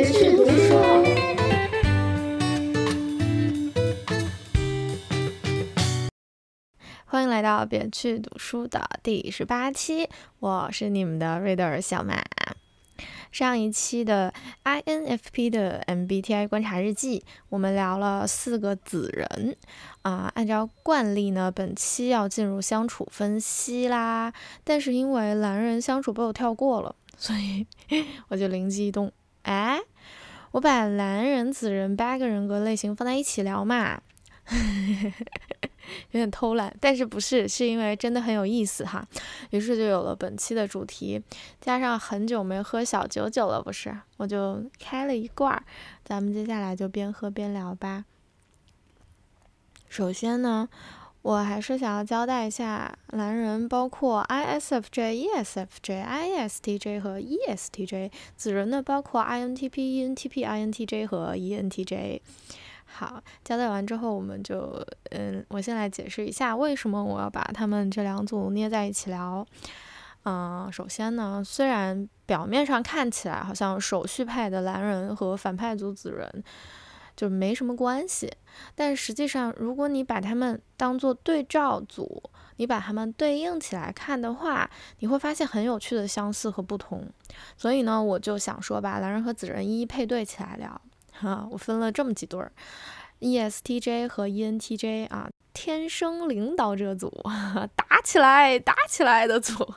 别去读书。欢迎来到别去读书的第十八期，我是你们的 reader 小马。上一期的 INFP 的 MBTI 观察日记，我们聊了四个子人啊。按照惯例呢，本期要进入相处分析啦。但是因为蓝人相处被我跳过了，所以 我就灵机一动，哎，我把蓝人、子人八个人格类型放在一起聊嘛。有点偷懒，但是不是，是因为真的很有意思哈。于是就有了本期的主题，加上很久没喝小九九了，不是，我就开了一罐。咱们接下来就边喝边聊吧。首先呢，我还是想要交代一下，蓝人包括 ISFJ、ESFJ、ISTJ 和 ESTJ，子人呢包括 INTP、ENTP、INTJ 和 ENTJ。好，交代完之后，我们就，嗯，我先来解释一下为什么我要把他们这两组捏在一起聊。嗯，首先呢，虽然表面上看起来好像手续派的蓝人和反派组子人就没什么关系，但实际上，如果你把它们当做对照组，你把它们对应起来看的话，你会发现很有趣的相似和不同。所以呢，我就想说，吧蓝人和紫人一一配对起来聊。哈，我分了这么几对儿，ESTJ 和 ENTJ 啊，天生领导者组，打起来打起来的组。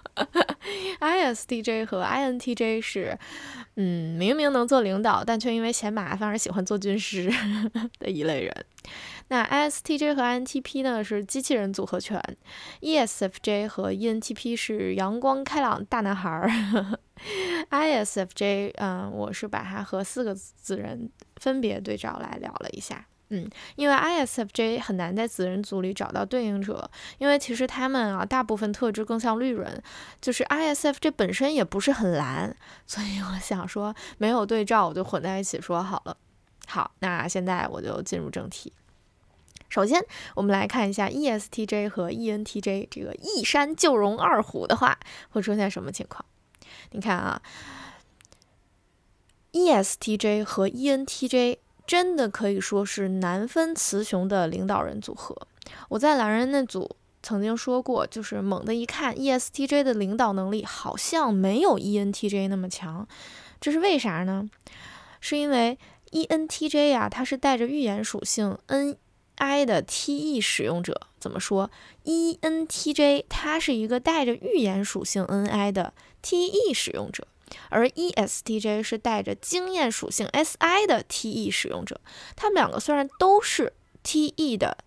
ISTJ 和 INTJ 是，嗯，明明能做领导，但却因为嫌麻烦而喜欢做军师 的一类人。那 ISTJ 和 INTP 呢是机器人组合拳，ESFJ 和 ENTP 是阳光开朗大男孩儿。ISFJ，嗯，我是把它和四个子人分别对照来聊了一下，嗯，因为 ISFJ 很难在子人组里找到对应者，因为其实他们啊大部分特质更像绿人，就是 ISFJ 本身也不是很蓝，所以我想说没有对照我就混在一起说好了。好，那现在我就进入正题。首先，我们来看一下 ESTJ 和 ENTJ 这个一山就容二虎的话会出现什么情况。你看啊，ESTJ 和 ENTJ 真的可以说是难分雌雄的领导人组合。我在蓝人那组曾经说过，就是猛的一看，ESTJ 的领导能力好像没有 ENTJ 那么强。这是为啥呢？是因为 ENTJ 呀，它是带着预言属性 NI 的 TE 使用者。怎么说？ENTJ 它是一个带着预言属性 NI 的。T.E 使用者，而 E.S.T.J 是带着经验属性 S.I 的 T.E 使用者。他们两个虽然都是 T.E 的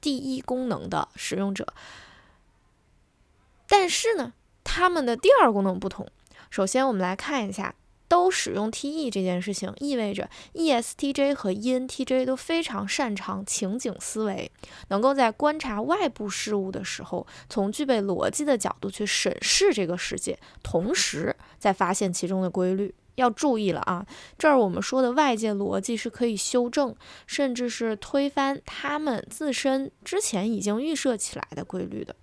第一功能的使用者，但是呢，他们的第二功能不同。首先，我们来看一下。都使用 T.E 这件事情，意味着 E.S.T.J 和 E.N.T.J 都非常擅长情景思维，能够在观察外部事物的时候，从具备逻辑的角度去审视这个世界，同时在发现其中的规律。要注意了啊，这儿我们说的外界逻辑是可以修正，甚至是推翻他们自身之前已经预设起来的规律的。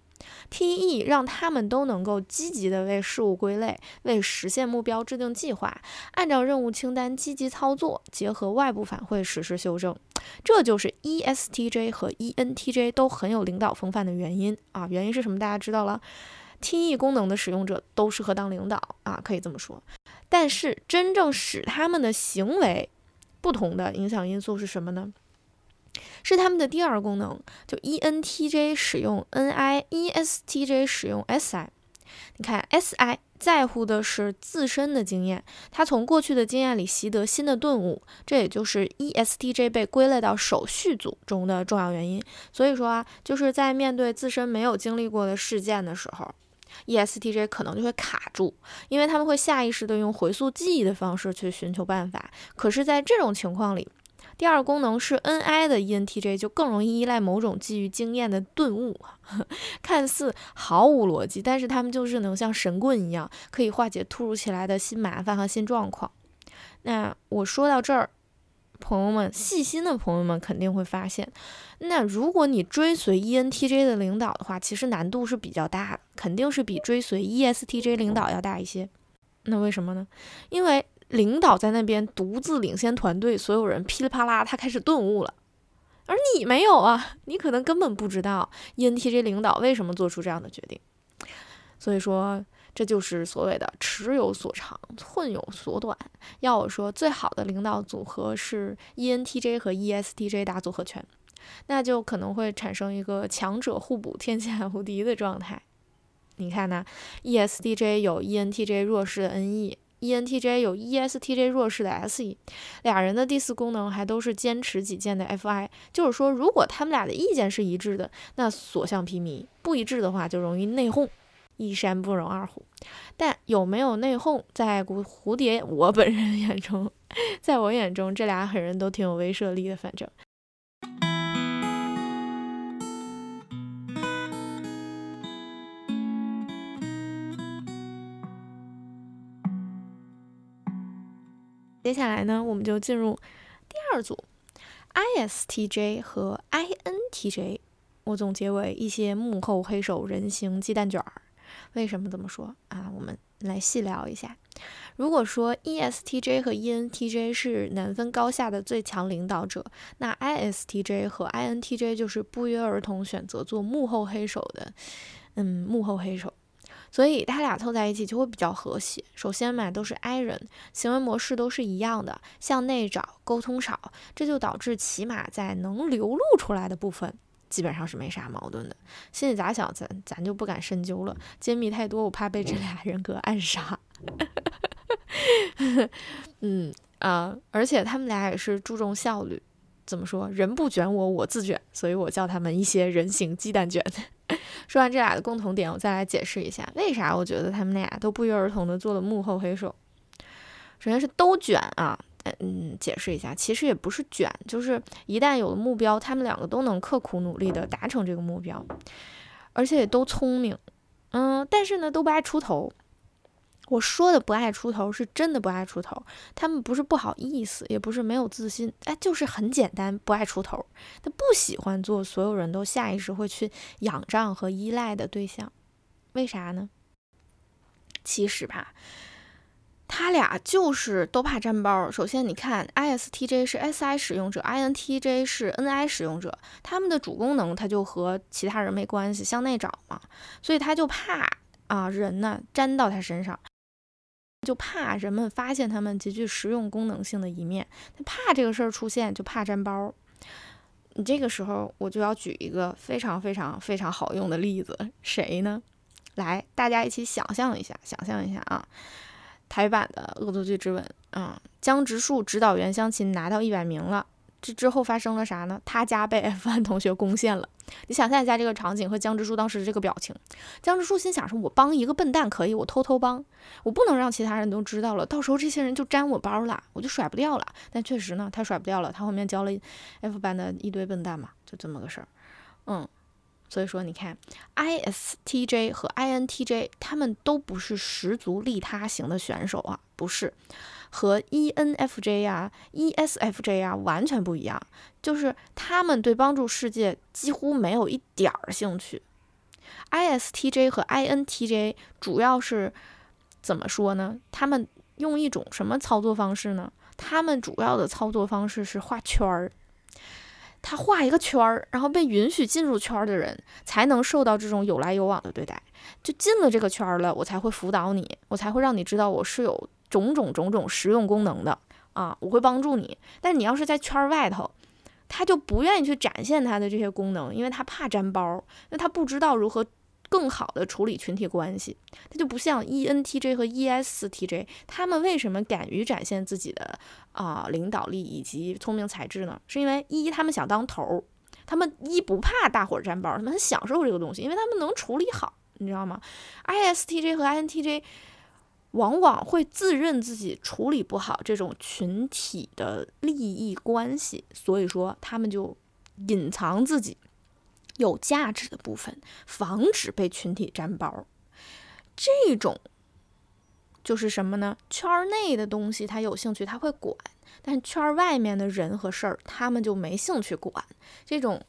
T.E 让他们都能够积极的为事物归类，为实现目标制定计划，按照任务清单积极操作，结合外部反馈实施修正。这就是 E.S.T.J 和 E.N.T.J 都很有领导风范的原因啊！原因是什么？大家知道了，T.E 功能的使用者都适合当领导啊，可以这么说。但是真正使他们的行为不同的影响因素是什么呢？是他们的第二功能，就 ENTJ 使用 NI，ESTJ 使用 SI。你看，SI 在乎的是自身的经验，他从过去的经验里习得新的顿悟，这也就是 ESTJ 被归类到手续组中的重要原因。所以说啊，就是在面对自身没有经历过的事件的时候，ESTJ 可能就会卡住，因为他们会下意识的用回溯记忆的方式去寻求办法。可是，在这种情况里，第二功能是 Ni 的 ENTJ 就更容易依赖某种基于经验的顿悟，看似毫无逻辑，但是他们就是能像神棍一样，可以化解突如其来的新麻烦和新状况。那我说到这儿，朋友们细心的朋友们肯定会发现，那如果你追随 ENTJ 的领导的话，其实难度是比较大的，肯定是比追随 ESTJ 领导要大一些。那为什么呢？因为领导在那边独自领先团队，所有人噼里啪啦，他开始顿悟了，而你没有啊，你可能根本不知道 ENTJ 领导为什么做出这样的决定。所以说，这就是所谓的尺有所长，寸有所短。要我说，最好的领导组合是 ENTJ 和 ESTJ 打组合拳，那就可能会产生一个强者互补、天下无敌的状态。你看呢？ESTJ 有 ENTJ 弱势的 NE ENTJ 有 ESTJ 弱势的 SE，俩人的第四功能还都是坚持己见的 FI。就是说，如果他们俩的意见是一致的，那所向披靡；不一致的话，就容易内讧。一山不容二虎，但有没有内讧，在蝴蝴蝶我本人 眼中，在我眼中，这俩狠人都挺有威慑力的。反正，接下来呢，我们就进入第二组，ISTJ 和 INTJ，我总结为一些幕后黑手、人形鸡蛋卷儿。为什么这么说啊？我们来细聊一下。如果说 ESTJ 和 ENTJ 是难分高下的最强领导者，那 ISTJ 和 INTJ 就是不约而同选择做幕后黑手的，嗯，幕后黑手。所以他俩凑在一起就会比较和谐。首先嘛，都是 I 人，行为模式都是一样的，向内找，沟通少，这就导致起码在能流露出来的部分。基本上是没啥矛盾的，心里咋想咱咱就不敢深究了，揭秘太多我怕被这俩人格暗杀。嗯啊，而且他们俩也是注重效率，怎么说？人不卷我，我自卷，所以我叫他们一些人形鸡蛋卷。说完这俩的共同点，我再来解释一下为啥我觉得他们俩都不约而同的做了幕后黑手。首先是都卷啊。嗯，解释一下，其实也不是卷，就是一旦有了目标，他们两个都能刻苦努力的达成这个目标，而且也都聪明，嗯，但是呢，都不爱出头。我说的不爱出头，是真的不爱出头。他们不是不好意思，也不是没有自信，哎，就是很简单，不爱出头。他不喜欢做所有人都下意识会去仰仗和依赖的对象，为啥呢？其实吧。他俩就是都怕沾包。首先，你看，ISTJ 是 SI 使用者，INTJ 是 NI 使用者，他们的主功能他就和其他人没关系，向内找嘛，所以他就怕啊人呢粘到他身上，就怕人们发现他们极具实用功能性的一面，他怕这个事儿出现，就怕沾包。你这个时候我就要举一个非常非常非常好用的例子，谁呢？来，大家一起想象一下，想象一下啊。台版的《恶作剧之吻》啊，江直树指导袁湘琴拿到一百名了，这之后发生了啥呢？他家被 F 班同学攻陷了。你想象一下这个场景和江直树当时这个表情。江直树心想说：“我帮一个笨蛋可以，我偷偷帮，我不能让其他人都知道了，到时候这些人就沾我包了，我就甩不掉了。”但确实呢，他甩不掉了，他后面教了 F 班的一堆笨蛋嘛，就这么个事儿。嗯。所以说，你看，ISTJ 和 INTJ 他们都不是十足利他型的选手啊，不是，和 ENFJ 呀、ESFJ 呀完全不一样，就是他们对帮助世界几乎没有一点儿兴趣。ISTJ 和 INTJ 主要是怎么说呢？他们用一种什么操作方式呢？他们主要的操作方式是画圈儿。他画一个圈儿，然后被允许进入圈儿的人才能受到这种有来有往的对待。就进了这个圈儿了，我才会辅导你，我才会让你知道我是有种种种种实用功能的啊，我会帮助你。但你要是在圈外头，他就不愿意去展现他的这些功能，因为他怕粘包，那他不知道如何。更好的处理群体关系，他就不像 ENTJ 和 ESTJ，他们为什么敢于展现自己的啊领导力以及聪明才智呢？是因为一他们想当头，他们一不怕大伙儿沾包，他们很享受这个东西，因为他们能处理好，你知道吗？ISTJ 和 INTJ 往往会自认自己处理不好这种群体的利益关系，所以说他们就隐藏自己。有价值的部分，防止被群体沾包。这种就是什么呢？圈内的东西他有兴趣，他会管；但圈外面的人和事儿，他们就没兴趣管。这种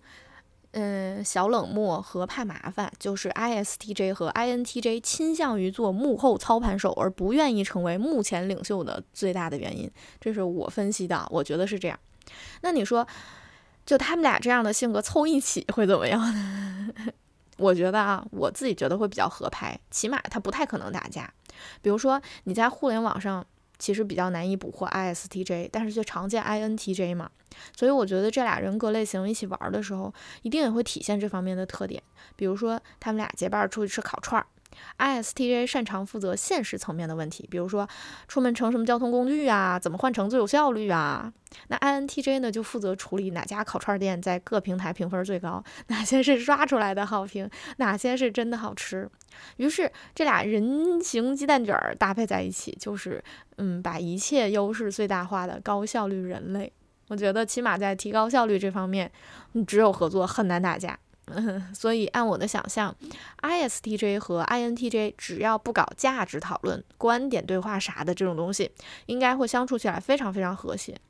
嗯，小冷漠和怕麻烦，就是 ISTJ 和 INTJ 倾向于做幕后操盘手，而不愿意成为目前领袖的最大的原因。这是我分析的，我觉得是这样。那你说，就他们俩这样的性格凑一起会怎么样呢？我觉得啊，我自己觉得会比较合拍，起码他不太可能打架。比如说你在互联网上。其实比较难以捕获 ISTJ，但是却常见 INTJ 嘛，所以我觉得这俩人格类型一起玩的时候，一定也会体现这方面的特点。比如说，他们俩结伴出去吃烤串儿。ISTJ 擅长负责现实层面的问题，比如说出门乘什么交通工具啊，怎么换乘最有效率啊。那 INTJ 呢，就负责处理哪家烤串店在各平台评分最高，哪些是刷出来的好评，哪些是真的好吃。于是这俩人形鸡蛋卷搭配在一起，就是嗯，把一切优势最大化的高效率人类。我觉得起码在提高效率这方面，只有合作，很难打架。嗯，所以按我的想象，ISTJ 和 INTJ 只要不搞价值讨论、观点对话啥的这种东西，应该会相处起来非常非常和谐。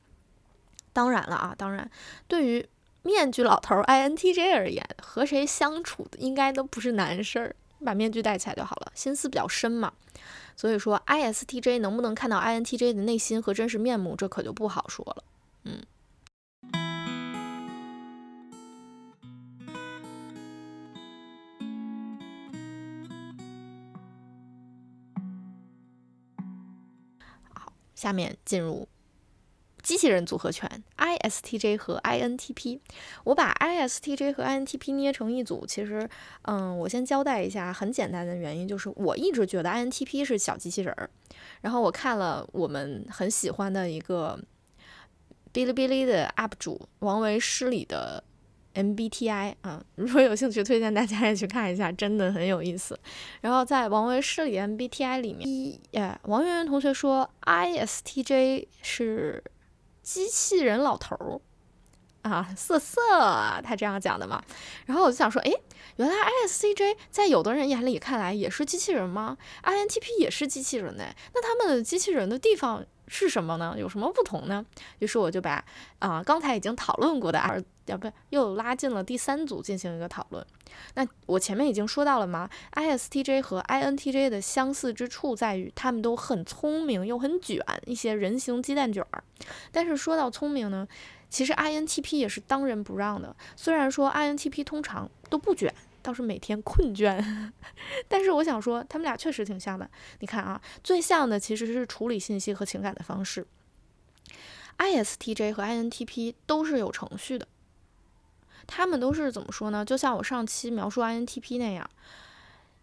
当然了啊，当然，对于面具老头 INTJ 而言，和谁相处的应该都不是难事儿，把面具戴起来就好了。心思比较深嘛，所以说 ISTJ 能不能看到 INTJ 的内心和真实面目，这可就不好说了。嗯。下面进入机器人组合拳，ISTJ 和 INTP。我把 ISTJ 和 INTP 捏成一组，其实，嗯，我先交代一下，很简单的原因就是，我一直觉得 INTP 是小机器人儿。然后我看了我们很喜欢的一个哔哩哔哩的 UP 主王维诗里的。MBTI 啊，如果有兴趣，推荐大家也去看一下，真的很有意思。然后在王维诗里 MBTI 里面，一，呃，王媛媛同学说 ISTJ 是机器人老头儿啊，瑟瑟，他这样讲的嘛。然后我就想说，哎，原来 ISTJ 在有的人眼里看来也是机器人吗？INTP 也是机器人呢？那他们机器人的地方？是什么呢？有什么不同呢？于是我就把啊刚才已经讨论过的二，要不又拉进了第三组进行一个讨论。那我前面已经说到了吗？ISTJ 和 INTJ 的相似之处在于，他们都很聪明又很卷，一些人形鸡蛋卷儿。但是说到聪明呢，其实 INTP 也是当仁不让的。虽然说 INTP 通常都不卷。倒是每天困倦，但是我想说，他们俩确实挺像的。你看啊，最像的其实是处理信息和情感的方式。ISTJ 和 INTP 都是有程序的，他们都是怎么说呢？就像我上期描述 INTP 那样，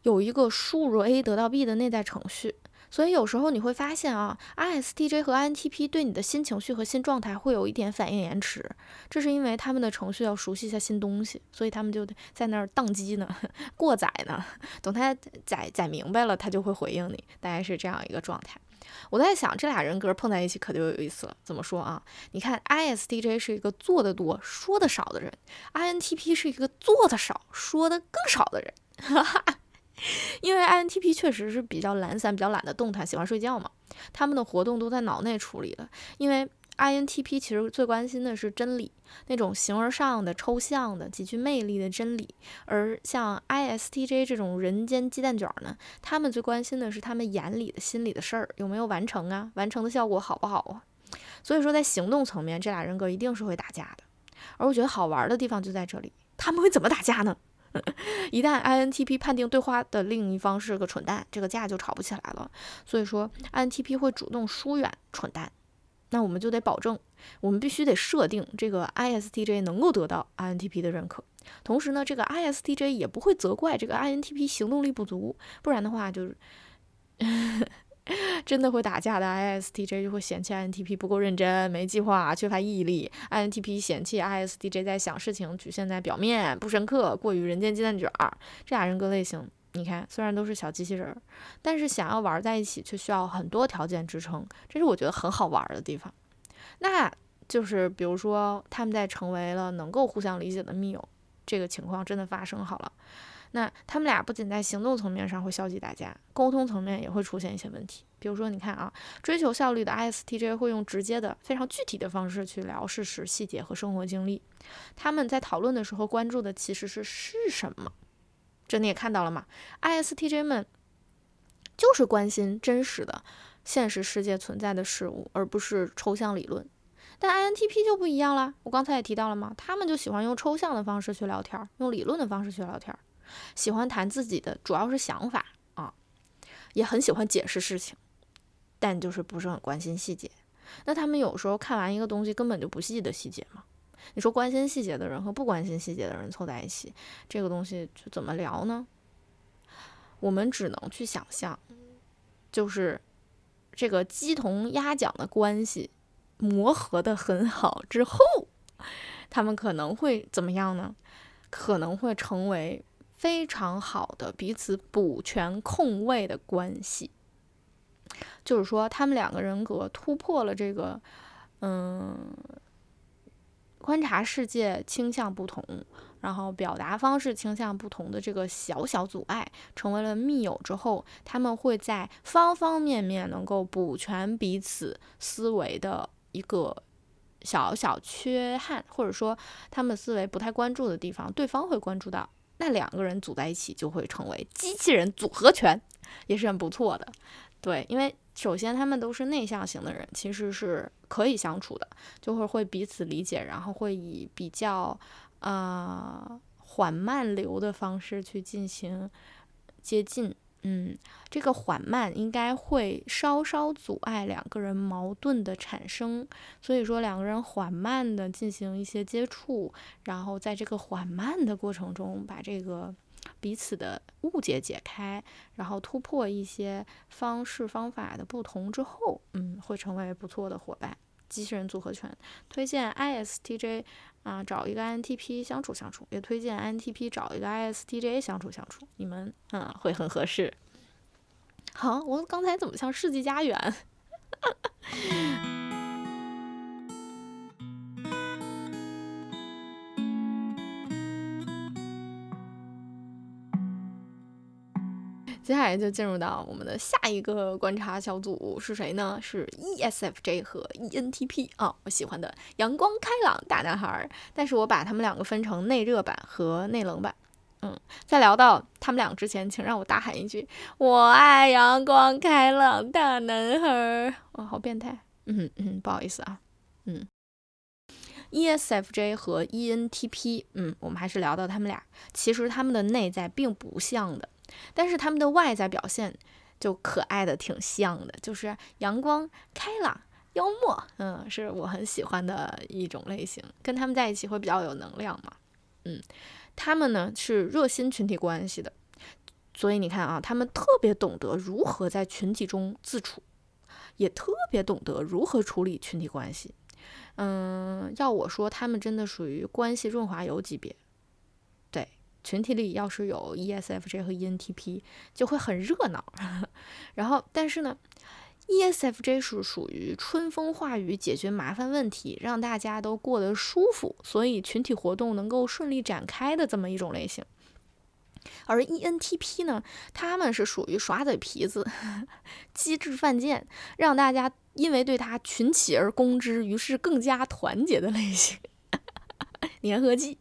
有一个输入 A 得到 B 的内在程序。所以有时候你会发现啊，ISTJ 和 INTP 对你的新情绪和新状态会有一点反应延迟，这是因为他们的程序要熟悉一下新东西，所以他们就在那儿宕机呢，过载呢，等他载载明白了，他就会回应你，大概是这样一个状态。我在想，这俩人格碰在一起可就有意思了。怎么说啊？你看，ISTJ 是一个做的多、说的少的人，INTP 是一个做的少、说的更少的人，哈哈。因为 INTP 确实是比较懒散、比较懒得动弹，喜欢睡觉嘛。他们的活动都在脑内处理的。因为 INTP 其实最关心的是真理，那种形而上的、抽象的、极具魅力的真理。而像 ISTJ 这种人间鸡蛋卷呢，他们最关心的是他们眼里的心里的事儿有没有完成啊，完成的效果好不好啊。所以说，在行动层面，这俩人格一定是会打架的。而我觉得好玩的地方就在这里，他们会怎么打架呢？一旦 INTP 判定对话的另一方是个蠢蛋，这个架就吵不起来了。所以说，INTP 会主动疏远蠢蛋。那我们就得保证，我们必须得设定这个 ISTJ 能够得到 INTP 的认可。同时呢，这个 ISTJ 也不会责怪这个 INTP 行动力不足，不然的话就是。真的会打架的 ISTJ 就会嫌弃 INTP 不够认真、没计划、缺乏毅力；INTP 嫌弃 ISTJ 在想事情局限在表面、不深刻、过于人间鸡蛋卷儿。这俩人格类型，你看虽然都是小机器人，但是想要玩在一起却需要很多条件支撑，这是我觉得很好玩的地方。那就是比如说他们在成为了能够互相理解的密友，这个情况真的发生好了。那他们俩不仅在行动层面上会消极打架，沟通层面也会出现一些问题。比如说，你看啊，追求效率的 ISTJ 会用直接的、非常具体的方式去聊事实、细节和生活经历。他们在讨论的时候关注的其实是是什么。这你也看到了吗？ISTJ 们就是关心真实的现实世界存在的事物，而不是抽象理论。但 INTP 就不一样了，我刚才也提到了嘛，他们就喜欢用抽象的方式去聊天，用理论的方式去聊天，喜欢谈自己的，主要是想法啊，也很喜欢解释事情，但就是不是很关心细节。那他们有时候看完一个东西根本就不细的细节嘛？你说关心细节的人和不关心细节的人凑在一起，这个东西就怎么聊呢？我们只能去想象，就是这个鸡同鸭讲的关系。磨合的很好之后，他们可能会怎么样呢？可能会成为非常好的彼此补全空位的关系。就是说，他们两个人格突破了这个，嗯，观察世界倾向不同，然后表达方式倾向不同的这个小小阻碍，成为了密友之后，他们会在方方面面能够补全彼此思维的。一个小小缺憾，或者说他们思维不太关注的地方，对方会关注到，那两个人组在一起就会成为机器人组合拳，也是很不错的。对，因为首先他们都是内向型的人，其实是可以相处的，就会会彼此理解，然后会以比较呃缓慢流的方式去进行接近。嗯，这个缓慢应该会稍稍阻碍两个人矛盾的产生，所以说两个人缓慢的进行一些接触，然后在这个缓慢的过程中把这个彼此的误解解开，然后突破一些方式方法的不同之后，嗯，会成为不错的伙伴。机器人组合拳，推荐 ISTJ 啊找一个 INTP 相处相处，也推荐 INTP 找一个 ISTJ 相处相处，你们嗯会很合适。好，我刚才怎么像世纪佳缘？接下来就进入到我们的下一个观察小组是谁呢？是 ESFJ 和 ENTP 啊，我喜欢的阳光开朗大男孩。但是我把他们两个分成内热版和内冷版。嗯，在聊到他们俩之前，请让我大喊一句：我爱阳光开朗大男孩。哇，好变态。嗯嗯，不好意思啊。嗯，ESFJ 和 ENTP，嗯，我们还是聊到他们俩，其实他们的内在并不像的。但是他们的外在表现就可爱的挺像的，就是阳光、开朗、幽默，嗯，是我很喜欢的一种类型。跟他们在一起会比较有能量嘛，嗯，他们呢是热心群体关系的，所以你看啊，他们特别懂得如何在群体中自处，也特别懂得如何处理群体关系。嗯，要我说，他们真的属于关系润滑油级别。群体里要是有 ESFJ 和 ENTP，就会很热闹。然后，但是呢，ESFJ 是属于春风化雨，解决麻烦问题，让大家都过得舒服，所以群体活动能够顺利展开的这么一种类型。而 ENTP 呢，他们是属于耍嘴皮子、机智犯贱，让大家因为对他群起而攻之，于是更加团结的类型。粘合剂，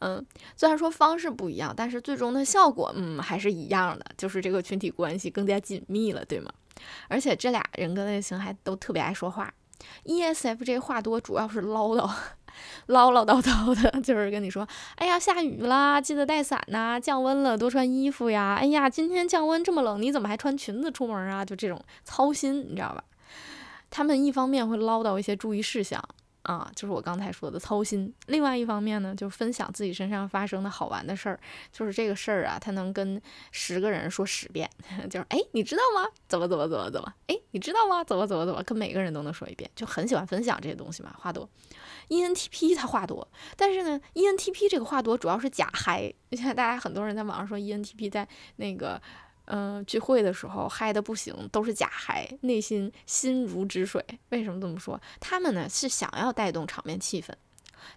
嗯，虽然说方式不一样，但是最终的效果，嗯，还是一样的，就是这个群体关系更加紧密了，对吗？而且这俩人格类型还都特别爱说话，ESFJ 话多，主要是唠叨，唠唠叨叨的，就是跟你说，哎呀，下雨啦，记得带伞呐，降温了，多穿衣服呀，哎呀，今天降温这么冷，你怎么还穿裙子出门啊？就这种操心，你知道吧？他们一方面会唠叨一些注意事项。啊，就是我刚才说的操心。另外一方面呢，就是分享自己身上发生的好玩的事儿。就是这个事儿啊，他能跟十个人说十遍。就是哎，你知道吗？怎么怎么怎么怎么？哎，你知道吗？怎么怎么怎么？跟每个人都能说一遍，就很喜欢分享这些东西嘛。话多，ENTP 他话多，但是呢，ENTP 这个话多主要是假嗨。现 在大家很多人在网上说 ENTP 在那个。嗯，聚会的时候嗨的不行，都是假嗨，内心心如止水。为什么这么说？他们呢是想要带动场面气氛，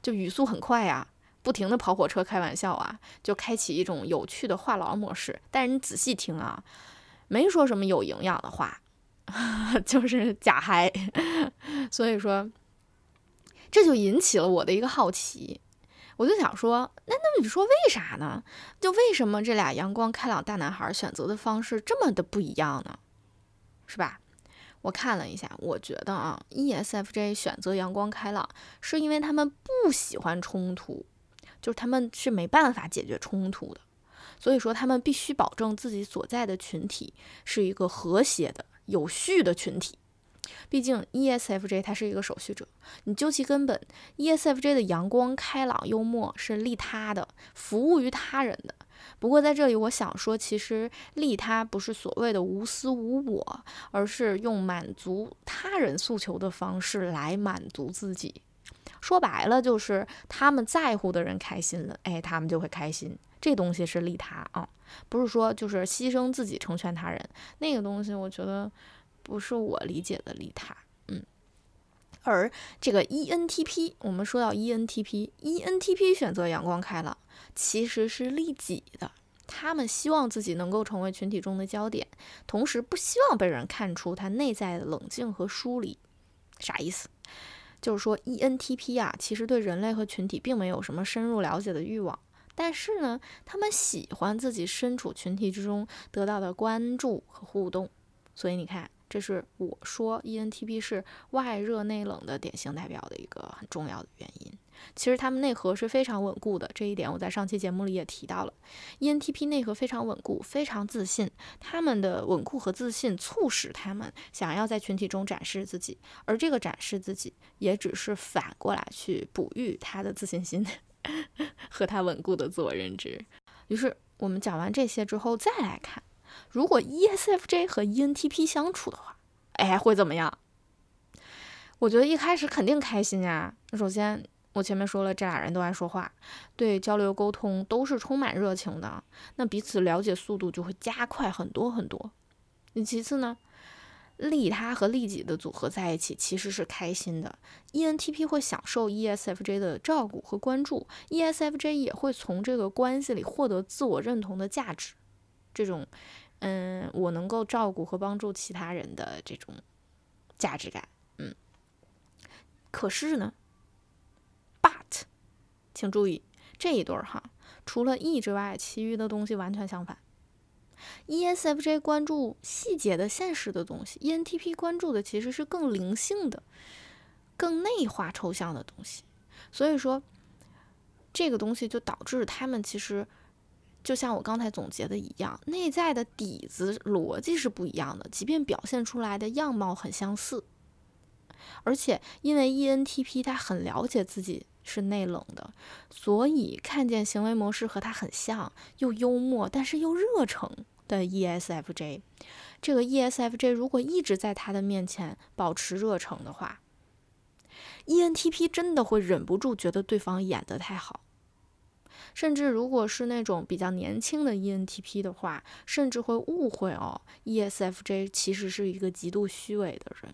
就语速很快呀，不停的跑火车开玩笑啊，就开启一种有趣的话痨模式。但是你仔细听啊，没说什么有营养的话，就是假嗨。所以说，这就引起了我的一个好奇，我就想说，那那你说为啥呢？就为什么这俩阳光开朗大男孩选择的方式这么的不一样呢？是吧？我看了一下，我觉得啊，ESFJ 选择阳光开朗，是因为他们不喜欢冲突，就是他们是没办法解决冲突的，所以说他们必须保证自己所在的群体是一个和谐的、有序的群体。毕竟 ESFJ 它是一个守序者，你究其根本，ESFJ 的阳光开朗、幽默是利他的，服务于他人的。不过在这里，我想说，其实利他不是所谓的无私无我，而是用满足他人诉求的方式来满足自己。说白了，就是他们在乎的人开心了，哎，他们就会开心。这东西是利他啊，不是说就是牺牲自己成全他人。那个东西，我觉得不是我理解的利他。嗯，而这个 ENTP，我们说到 ENTP，ENTP 选择阳光开朗。其实是利己的，他们希望自己能够成为群体中的焦点，同时不希望被人看出他内在的冷静和疏离。啥意思？就是说 ENTP 啊，其实对人类和群体并没有什么深入了解的欲望，但是呢，他们喜欢自己身处群体之中得到的关注和互动。所以你看，这是我说 ENTP 是外热内冷的典型代表的一个很重要的原因。其实他们内核是非常稳固的，这一点我在上期节目里也提到了。ENTP 内核非常稳固，非常自信。他们的稳固和自信促使他们想要在群体中展示自己，而这个展示自己也只是反过来去哺育他的自信心 和他稳固的自我认知。于是我们讲完这些之后，再来看，如果 ESFJ 和 ENTP 相处的话，哎，会怎么样？我觉得一开始肯定开心呀。首先。我前面说了，这俩人都爱说话，对交流沟通都是充满热情的，那彼此了解速度就会加快很多很多。那其次呢，利他和利己的组合在一起其实是开心的，ENTP 会享受 ESFJ 的照顾和关注，ESFJ 也会从这个关系里获得自我认同的价值，这种，嗯，我能够照顾和帮助其他人的这种价值感，嗯，可是呢？But，请注意这一对儿哈，除了 E 之外，其余的东西完全相反。ESFJ 关注细节的现实的东西，ENTP 关注的其实是更灵性的、更内化抽象的东西。所以说，这个东西就导致他们其实就像我刚才总结的一样，内在的底子逻辑是不一样的，即便表现出来的样貌很相似。而且因为 ENTP 他很了解自己。是内冷的，所以看见行为模式和他很像，又幽默但是又热诚的 ESFJ，这个 ESFJ 如果一直在他的面前保持热诚的话，ENTP 真的会忍不住觉得对方演得太好，甚至如果是那种比较年轻的 ENTP 的话，甚至会误会哦，ESFJ 其实是一个极度虚伪的人。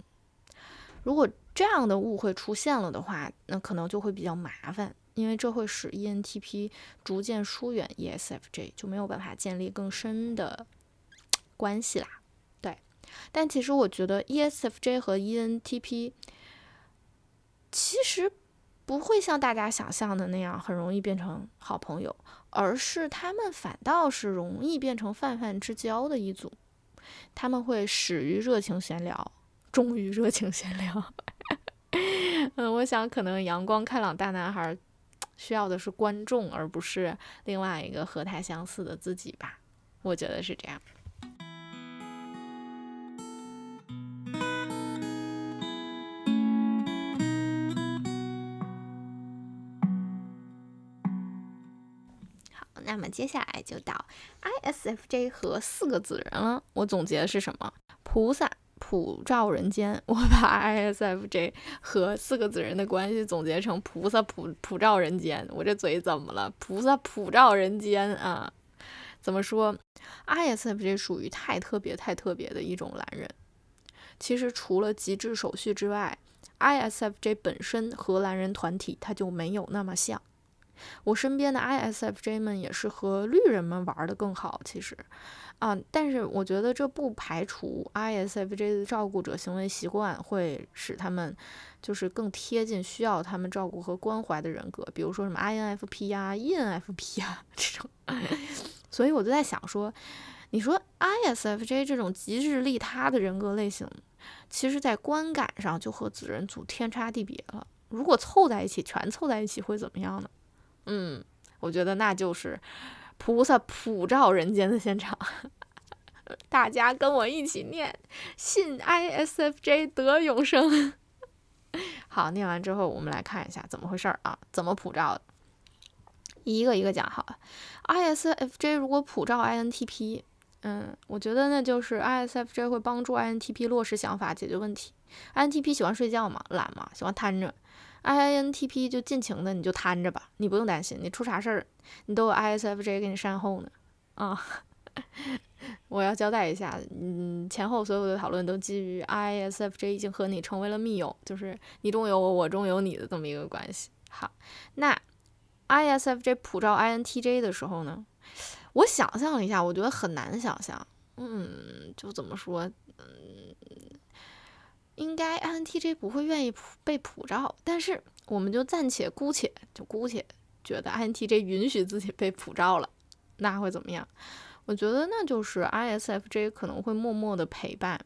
如果这样的误会出现了的话，那可能就会比较麻烦，因为这会使 ENTP 逐渐疏远 ESFJ，就没有办法建立更深的关系啦。对，但其实我觉得 ESFJ 和 ENTP 其实不会像大家想象的那样很容易变成好朋友，而是他们反倒是容易变成泛泛之交的一组，他们会始于热情闲聊。终于热情闲聊，嗯，我想可能阳光开朗大男孩需要的是观众，而不是另外一个和他相似的自己吧？我觉得是这样。那么接下来就到 ISFJ 和四个子人了。我总结的是什么？菩萨。普照人间，我把 ISFJ 和四个子人的关系总结成菩萨普普照人间。我这嘴怎么了？菩萨普照人间啊？怎么说？ISFJ 属于太特别、太特别的一种蓝人。其实除了极致手续之外，ISFJ 本身和蓝人团体它就没有那么像。我身边的 ISFJ 们也是和绿人们玩的更好，其实，啊，但是我觉得这不排除 ISFJ 的照顾者行为习惯会使他们就是更贴近需要他们照顾和关怀的人格，比如说什么 INFP 呀、ENFP 呀这种。所以我就在想说，你说 ISFJ 这种极致利他的人格类型，其实在观感上就和子人组天差地别了。如果凑在一起，全凑在一起会怎么样呢？嗯，我觉得那就是菩萨普照人间的现场。大家跟我一起念：信 ISFJ 得永生。好，念完之后，我们来看一下怎么回事儿啊？怎么普照的？一个一个讲好。ISFJ 如果普照 INTP，嗯，我觉得那就是 ISFJ 会帮助 INTP 落实想法，解决问题。INTP 喜欢睡觉嘛，懒嘛，喜欢瘫着。INTP 就尽情的，你就瘫着吧，你不用担心，你出啥事儿，你都有 ISFJ 给你善后呢。啊，我要交代一下，嗯，前后所有的讨论都基于 ISFJ 已经和你成为了密友，就是你中有我，我中有你的这么一个关系。好，那 ISFJ 普照 INTJ 的时候呢，我想象了一下，我觉得很难想象，嗯，就怎么说，嗯。应该 INTJ 不会愿意被普照，但是我们就暂且姑且就姑且觉得 INTJ 允许自己被普照了，那会怎么样？我觉得那就是 ISFJ 可能会默默的陪伴，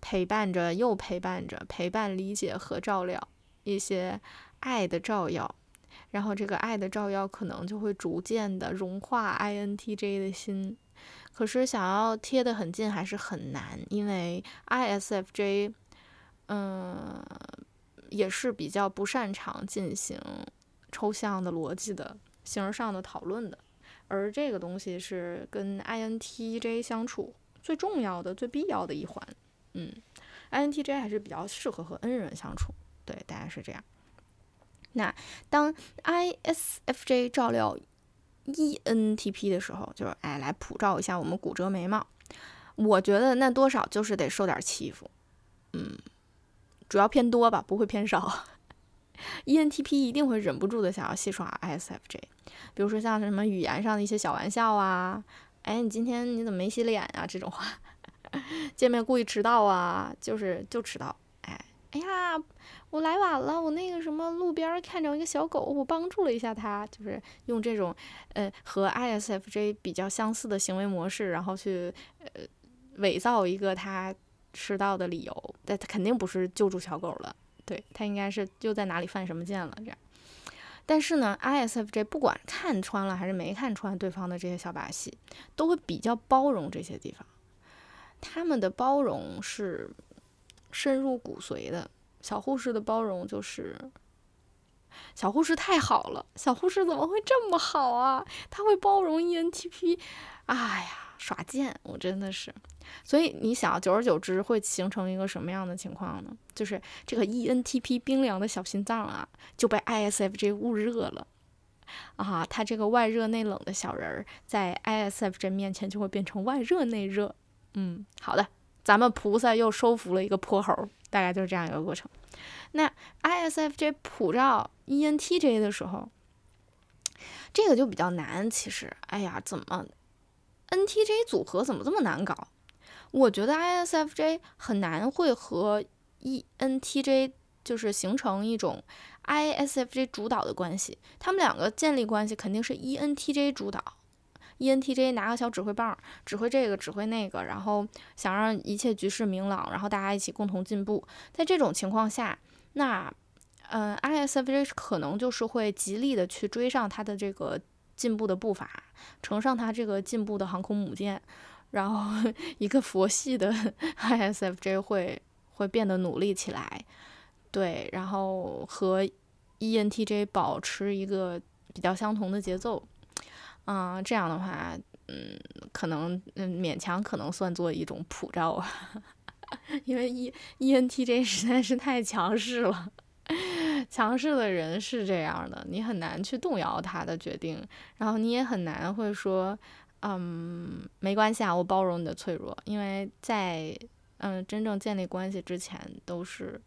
陪伴着又陪伴着，陪伴理解和照料一些爱的照耀，然后这个爱的照耀可能就会逐渐的融化 INTJ 的心，可是想要贴得很近还是很难，因为 ISFJ。嗯，也是比较不擅长进行抽象的逻辑的形而上的讨论的，而这个东西是跟 INTJ 相处最重要的、最必要的一环。嗯，INTJ 还是比较适合和 N 人相处，对，大概是这样。那当 ISFJ 照料 ENTP 的时候，就是哎，来普照一下我们骨折眉毛，我觉得那多少就是得受点欺负，嗯。主要偏多吧，不会偏少。ENTP 一定会忍不住的想要戏耍 ISFJ，比如说像什么语言上的一些小玩笑啊，哎，你今天你怎么没洗脸啊？这种话，见面故意迟到啊，就是就迟到。哎，哎呀，我来晚了，我那个什么路边看着一个小狗，我帮助了一下它，就是用这种呃和 ISFJ 比较相似的行为模式，然后去呃伪造一个他。迟到的理由，但他肯定不是救助小狗了，对他应该是又在哪里犯什么贱了这样。但是呢，ISFJ 不管看穿了还是没看穿对方的这些小把戏，都会比较包容这些地方。他们的包容是深入骨髓的。小护士的包容就是，小护士太好了，小护士怎么会这么好啊？他会包容 ENTP，哎呀，耍贱，我真的是。所以你想，久而久之会形成一个什么样的情况呢？就是这个 ENTP 冰凉的小心脏啊，就被 ISFJ 捂热了啊！他这个外热内冷的小人儿，在 ISFJ 面前就会变成外热内热。嗯，好的，咱们菩萨又收服了一个泼猴，大概就是这样一个过程。那 ISFJ 普照 ENTJ 的时候，这个就比较难。其实，哎呀，怎么 NTJ 组合怎么这么难搞？我觉得 ISFJ 很难会和 ENTJ 就是形成一种 ISFJ 主导的关系，他们两个建立关系肯定是 ENTJ 主导，ENTJ 拿个小指挥棒指挥这个指挥那个，然后想让一切局势明朗，然后大家一起共同进步。在这种情况下，那嗯 ISFJ 可能就是会极力的去追上他的这个进步的步伐，乘上他这个进步的航空母舰。然后，一个佛系的 ISFJ 会会变得努力起来，对，然后和 ENTJ 保持一个比较相同的节奏，嗯，这样的话，嗯，可能嗯勉强可能算作一种普照啊，因为 E ENTJ 实在是太强势了，强势的人是这样的，你很难去动摇他的决定，然后你也很难会说。嗯，没关系啊，我包容你的脆弱，因为在嗯真正建立关系之前，都是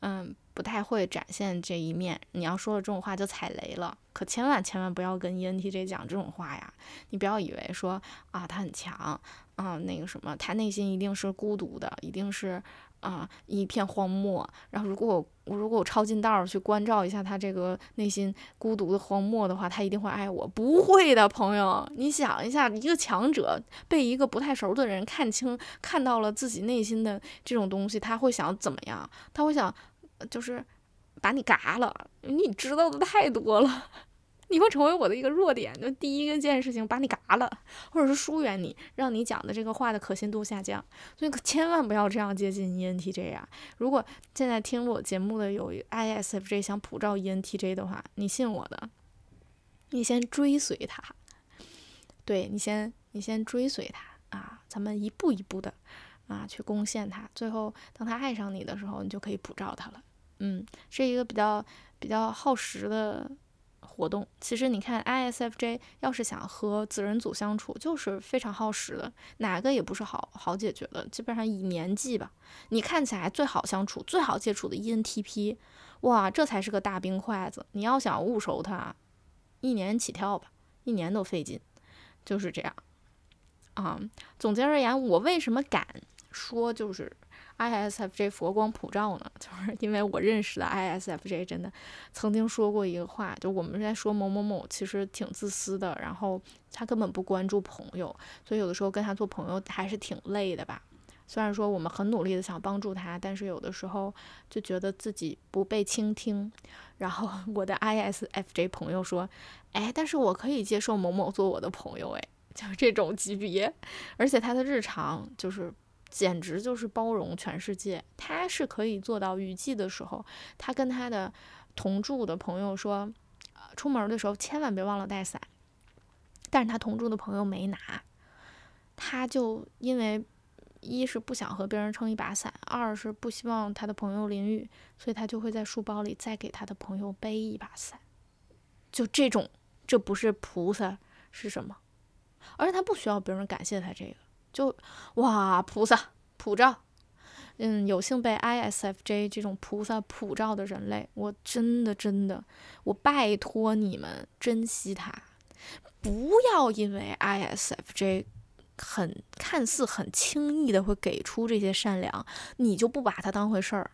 嗯不太会展现这一面。你要说了这种话就踩雷了，可千万千万不要跟 ENTJ 讲这种话呀！你不要以为说啊他很强啊那个什么，他内心一定是孤独的，一定是。啊，一片荒漠。然后，如果我我如果我抄近道去关照一下他这个内心孤独的荒漠的话，他一定会爱我。不会的，朋友，你想一下，一个强者被一个不太熟的人看清，看到了自己内心的这种东西，他会想怎么样？他会想，就是把你嘎了。你知道的太多了。你会成为我的一个弱点，就第一个件事情把你嘎了，或者是疏远你，让你讲的这个话的可信度下降。所以可千万不要这样接近 ENTJ 啊！如果现在听我节目的有 ISFJ 想普照 ENTJ 的话，你信我的，你先追随他，对你先你先追随他啊，咱们一步一步的啊去攻陷他，最后当他爱上你的时候，你就可以普照他了。嗯，是一个比较比较耗时的。活动其实你看，ISFJ 要是想和子人组相处，就是非常耗时的，哪个也不是好好解决的，基本上以年计吧。你看起来最好相处、最好接触的 ENTP，哇，这才是个大冰筷子。你要想捂熟它，一年起跳吧，一年都费劲，就是这样。啊，总结而言，我为什么敢说就是。ISFJ 佛光普照呢，就是因为我认识的 ISFJ 真的曾经说过一个话，就我们在说某某某其实挺自私的，然后他根本不关注朋友，所以有的时候跟他做朋友还是挺累的吧。虽然说我们很努力的想帮助他，但是有的时候就觉得自己不被倾听。然后我的 ISFJ 朋友说：“哎，但是我可以接受某某做我的朋友，哎，就这种级别，而且他的日常就是。”简直就是包容全世界，他是可以做到雨季的时候，他跟他的同住的朋友说，出门的时候千万别忘了带伞。但是他同住的朋友没拿，他就因为一是不想和别人撑一把伞，二是不希望他的朋友淋雨，所以他就会在书包里再给他的朋友背一把伞。就这种，这不是菩萨是什么？而且他不需要别人感谢他这个。就哇，菩萨普照，嗯，有幸被 ISFJ 这种菩萨普照的人类，我真的真的，我拜托你们珍惜它，不要因为 ISFJ 很看似很轻易的会给出这些善良，你就不把它当回事儿。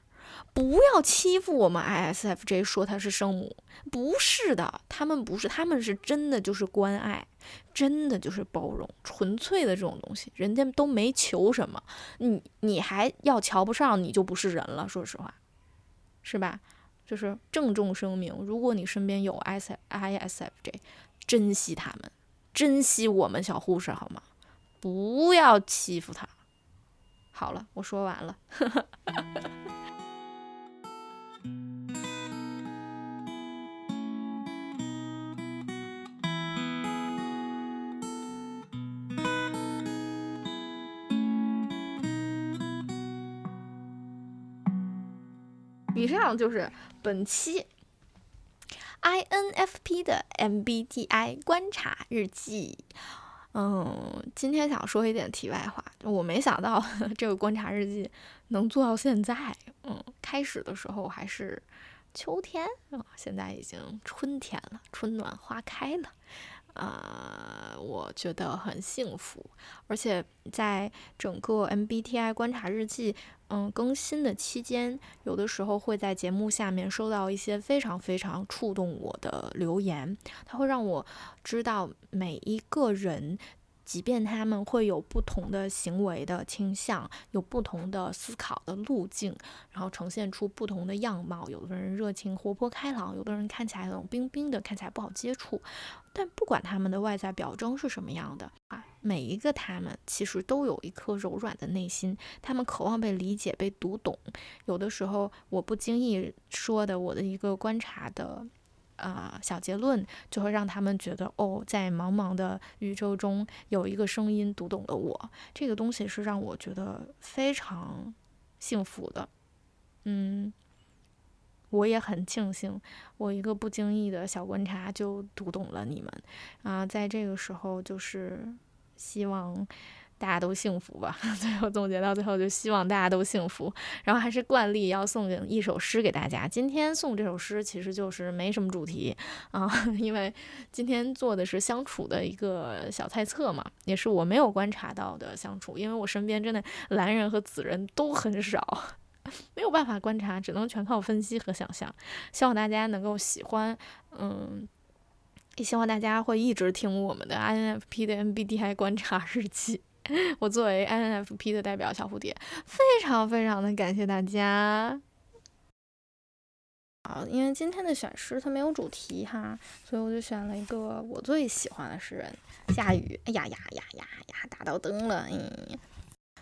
不要欺负我们 ISFJ，说他是圣母，不是的，他们不是，他们是真的就是关爱，真的就是包容，纯粹的这种东西，人家都没求什么，你你还要瞧不上，你就不是人了，说实话，是吧？就是郑重声明，如果你身边有 ISISFJ，珍惜他们，珍惜我们小护士好吗？不要欺负他。好了，我说完了。以上就是本期 INFP 的 MBTI 观察日记。嗯，今天想说一点题外话，我没想到 这个观察日记能做到现在。嗯，开始的时候还是秋天啊，现在已经春天了，春暖花开了。呃，我觉得很幸福，而且在整个 MBTI 观察日记嗯更新的期间，有的时候会在节目下面收到一些非常非常触动我的留言，它会让我知道每一个人。即便他们会有不同的行为的倾向，有不同的思考的路径，然后呈现出不同的样貌。有的人热情、活泼、开朗，有的人看起来冷冰冰的，看起来不好接触。但不管他们的外在表征是什么样的啊，每一个他们其实都有一颗柔软的内心，他们渴望被理解、被读懂。有的时候，我不经意说的，我的一个观察的。啊，小结论就会让他们觉得，哦，在茫茫的宇宙中有一个声音读懂了我，这个东西是让我觉得非常幸福的。嗯，我也很庆幸，我一个不经意的小观察就读懂了你们。啊，在这个时候，就是希望大家都幸福吧。最后总结到最后，就希望大家都幸福。然后还是惯例要送一首诗给大家。今天送这首诗其实就是没什么主题啊，因为今天做的是相处的一个小猜测嘛，也是我没有观察到的相处，因为我身边真的蓝人和紫人都很少，没有办法观察，只能全靠分析和想象。希望大家能够喜欢，嗯。也希望大家会一直听我们的 INFP 的 MBTI 观察日记。我作为 INFP 的代表小蝴蝶，非常非常的感谢大家。好，因为今天的选诗它没有主题哈，所以我就选了一个我最喜欢的诗人夏雨。哎呀呀呀呀呀，打到灯了，嗯，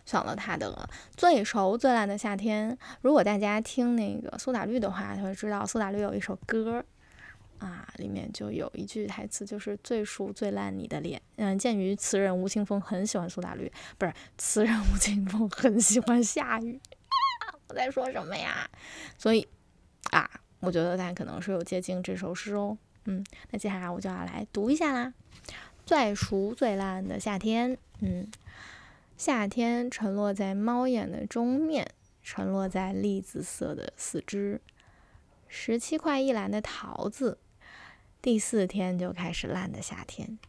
选了他的《最熟最烂的夏天》。如果大家听那个苏打绿的话，就会知道苏打绿有一首歌。啊，里面就有一句台词，就是最熟最烂你的脸。嗯，鉴于词人吴青峰很喜欢苏打绿，不是词人吴青峰很喜欢下雨。我在说什么呀？所以啊，我觉得他可能是有接近这首诗哦。嗯，那接下来我就要来读一下啦。最熟最烂的夏天，嗯，夏天沉落在猫眼的中面，沉落在栗子色的四肢，十七块一篮的桃子。第四天就开始烂的夏天，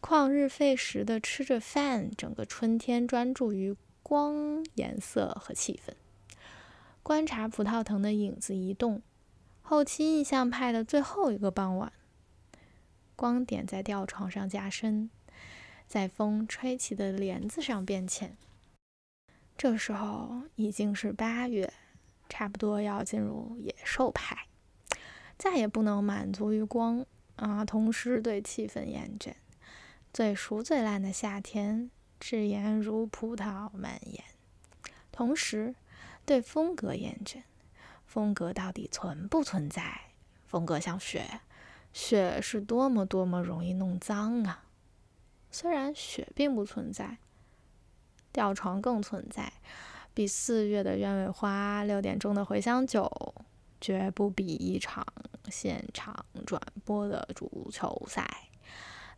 旷日费时的吃着饭，整个春天专注于光、颜色和气氛，观察葡萄藤的影子移动。后期印象派的最后一个傍晚，光点在吊床上加深，在风吹起的帘子上变浅。这时候已经是八月，差不多要进入野兽派。再也不能满足于光啊，同时对气氛厌倦。最熟最烂的夏天，炙炎如葡萄蔓延，同时对风格厌倦。风格到底存不存在？风格像雪，雪是多么多么容易弄脏啊！虽然雪并不存在，吊床更存在，比四月的鸢尾花、六点钟的茴香酒。绝不比一场现场转播的足球赛。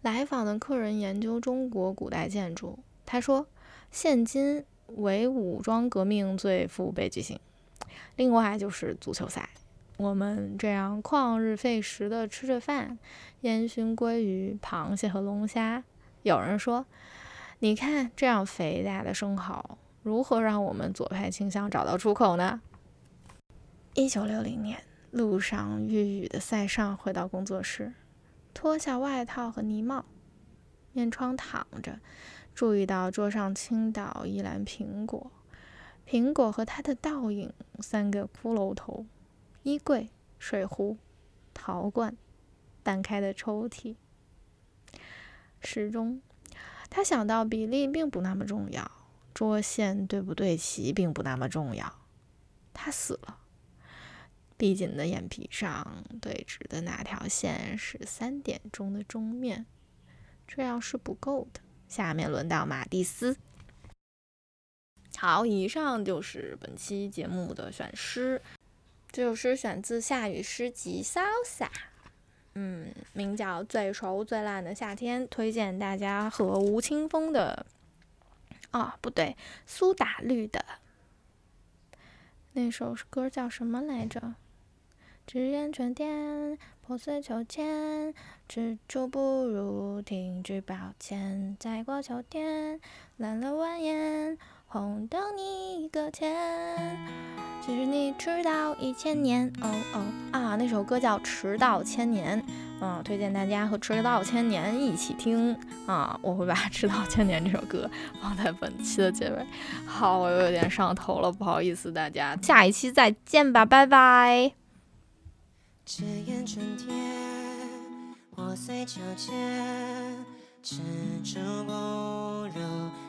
来访的客人研究中国古代建筑，他说：“现今唯武装革命最富悲剧性。”另外就是足球赛。我们这样旷日费时的吃着饭，烟熏鲑鱼、螃蟹和龙虾。有人说：“你看这样肥大的生蚝，如何让我们左派倾向找到出口呢？”一九六零年，路上遇雨的塞尚回到工作室，脱下外套和呢帽，面窗躺着，注意到桌上倾倒一篮苹果，苹果和他的倒影，三个骷髅头，衣柜、水壶、陶罐，半开的抽屉。时钟，他想到比例并不那么重要，桌线对不对齐并不那么重要，他死了。闭紧的眼皮上对直的那条线是三点钟的钟面，这样是不够的。下面轮到马蒂斯。好，以上就是本期节目的选诗。这首诗选自夏雨诗集《Salsa》，嗯，名叫《最熟最烂的夏天》，推荐大家和吴青峰的，哦，不对，苏打绿的那首歌叫什么来着？只愿春天，破碎秋千，踟蹰不如停止抱歉。再过秋天，烂了蜿蜒，红豆你搁浅。其实你迟到一千年，哦哦啊！那首歌叫《迟到千年》，嗯，推荐大家和《迟到千年》一起听啊！我会把《迟到千年》这首歌放在本期的结尾。好，我又有点上头了，不好意思大家，下一期再见吧，拜拜。只言春天，破碎秋千，踟蹰不如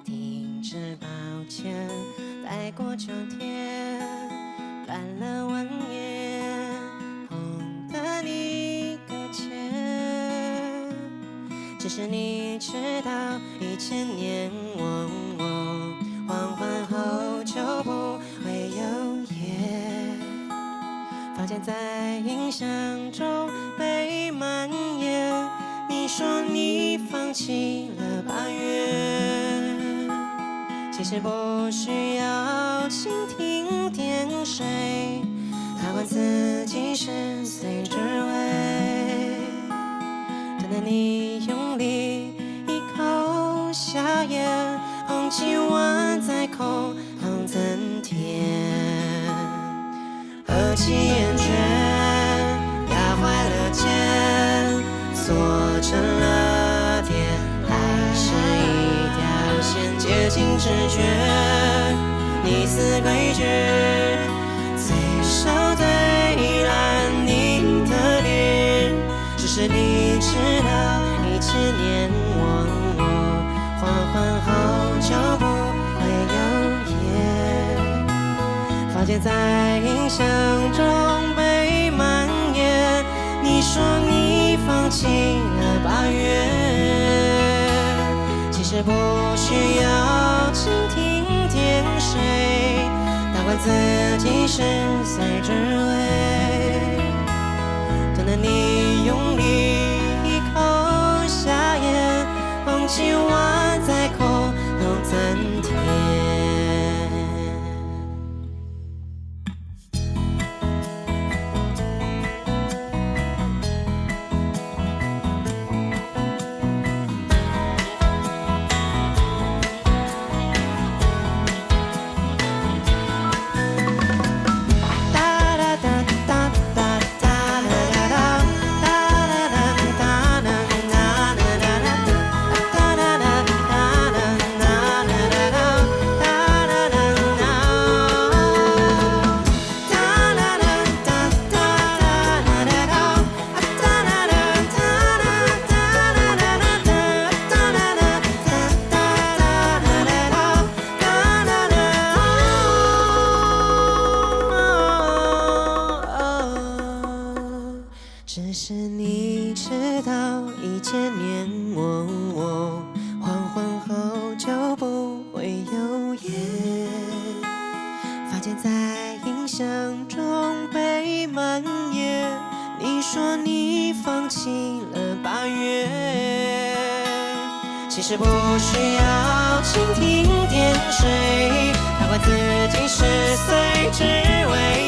停止抱歉。再过秋天，乱了蜿蜒，红的你搁浅。只是你迟到一千年，黄在印象中被蔓延。你说你放弃了八月，其实不需要蜻蜓点水，还问自己是谁之味？等待你用力一口下咽，空气温在口中增添，何其。视觉，你似规矩，随手最烂你的脸，只是你知道一直念我，我缓缓好久不会有夜，发现在印象中被蔓延，你说你放弃了八月，其实不需要。自己是谁只为等待你用力一口下咽，放弃我在口头暂停。有夜。发间在印象中被蔓延。你说你放弃了八月，其实不需要蜻蜓点水，看惯自己十岁只为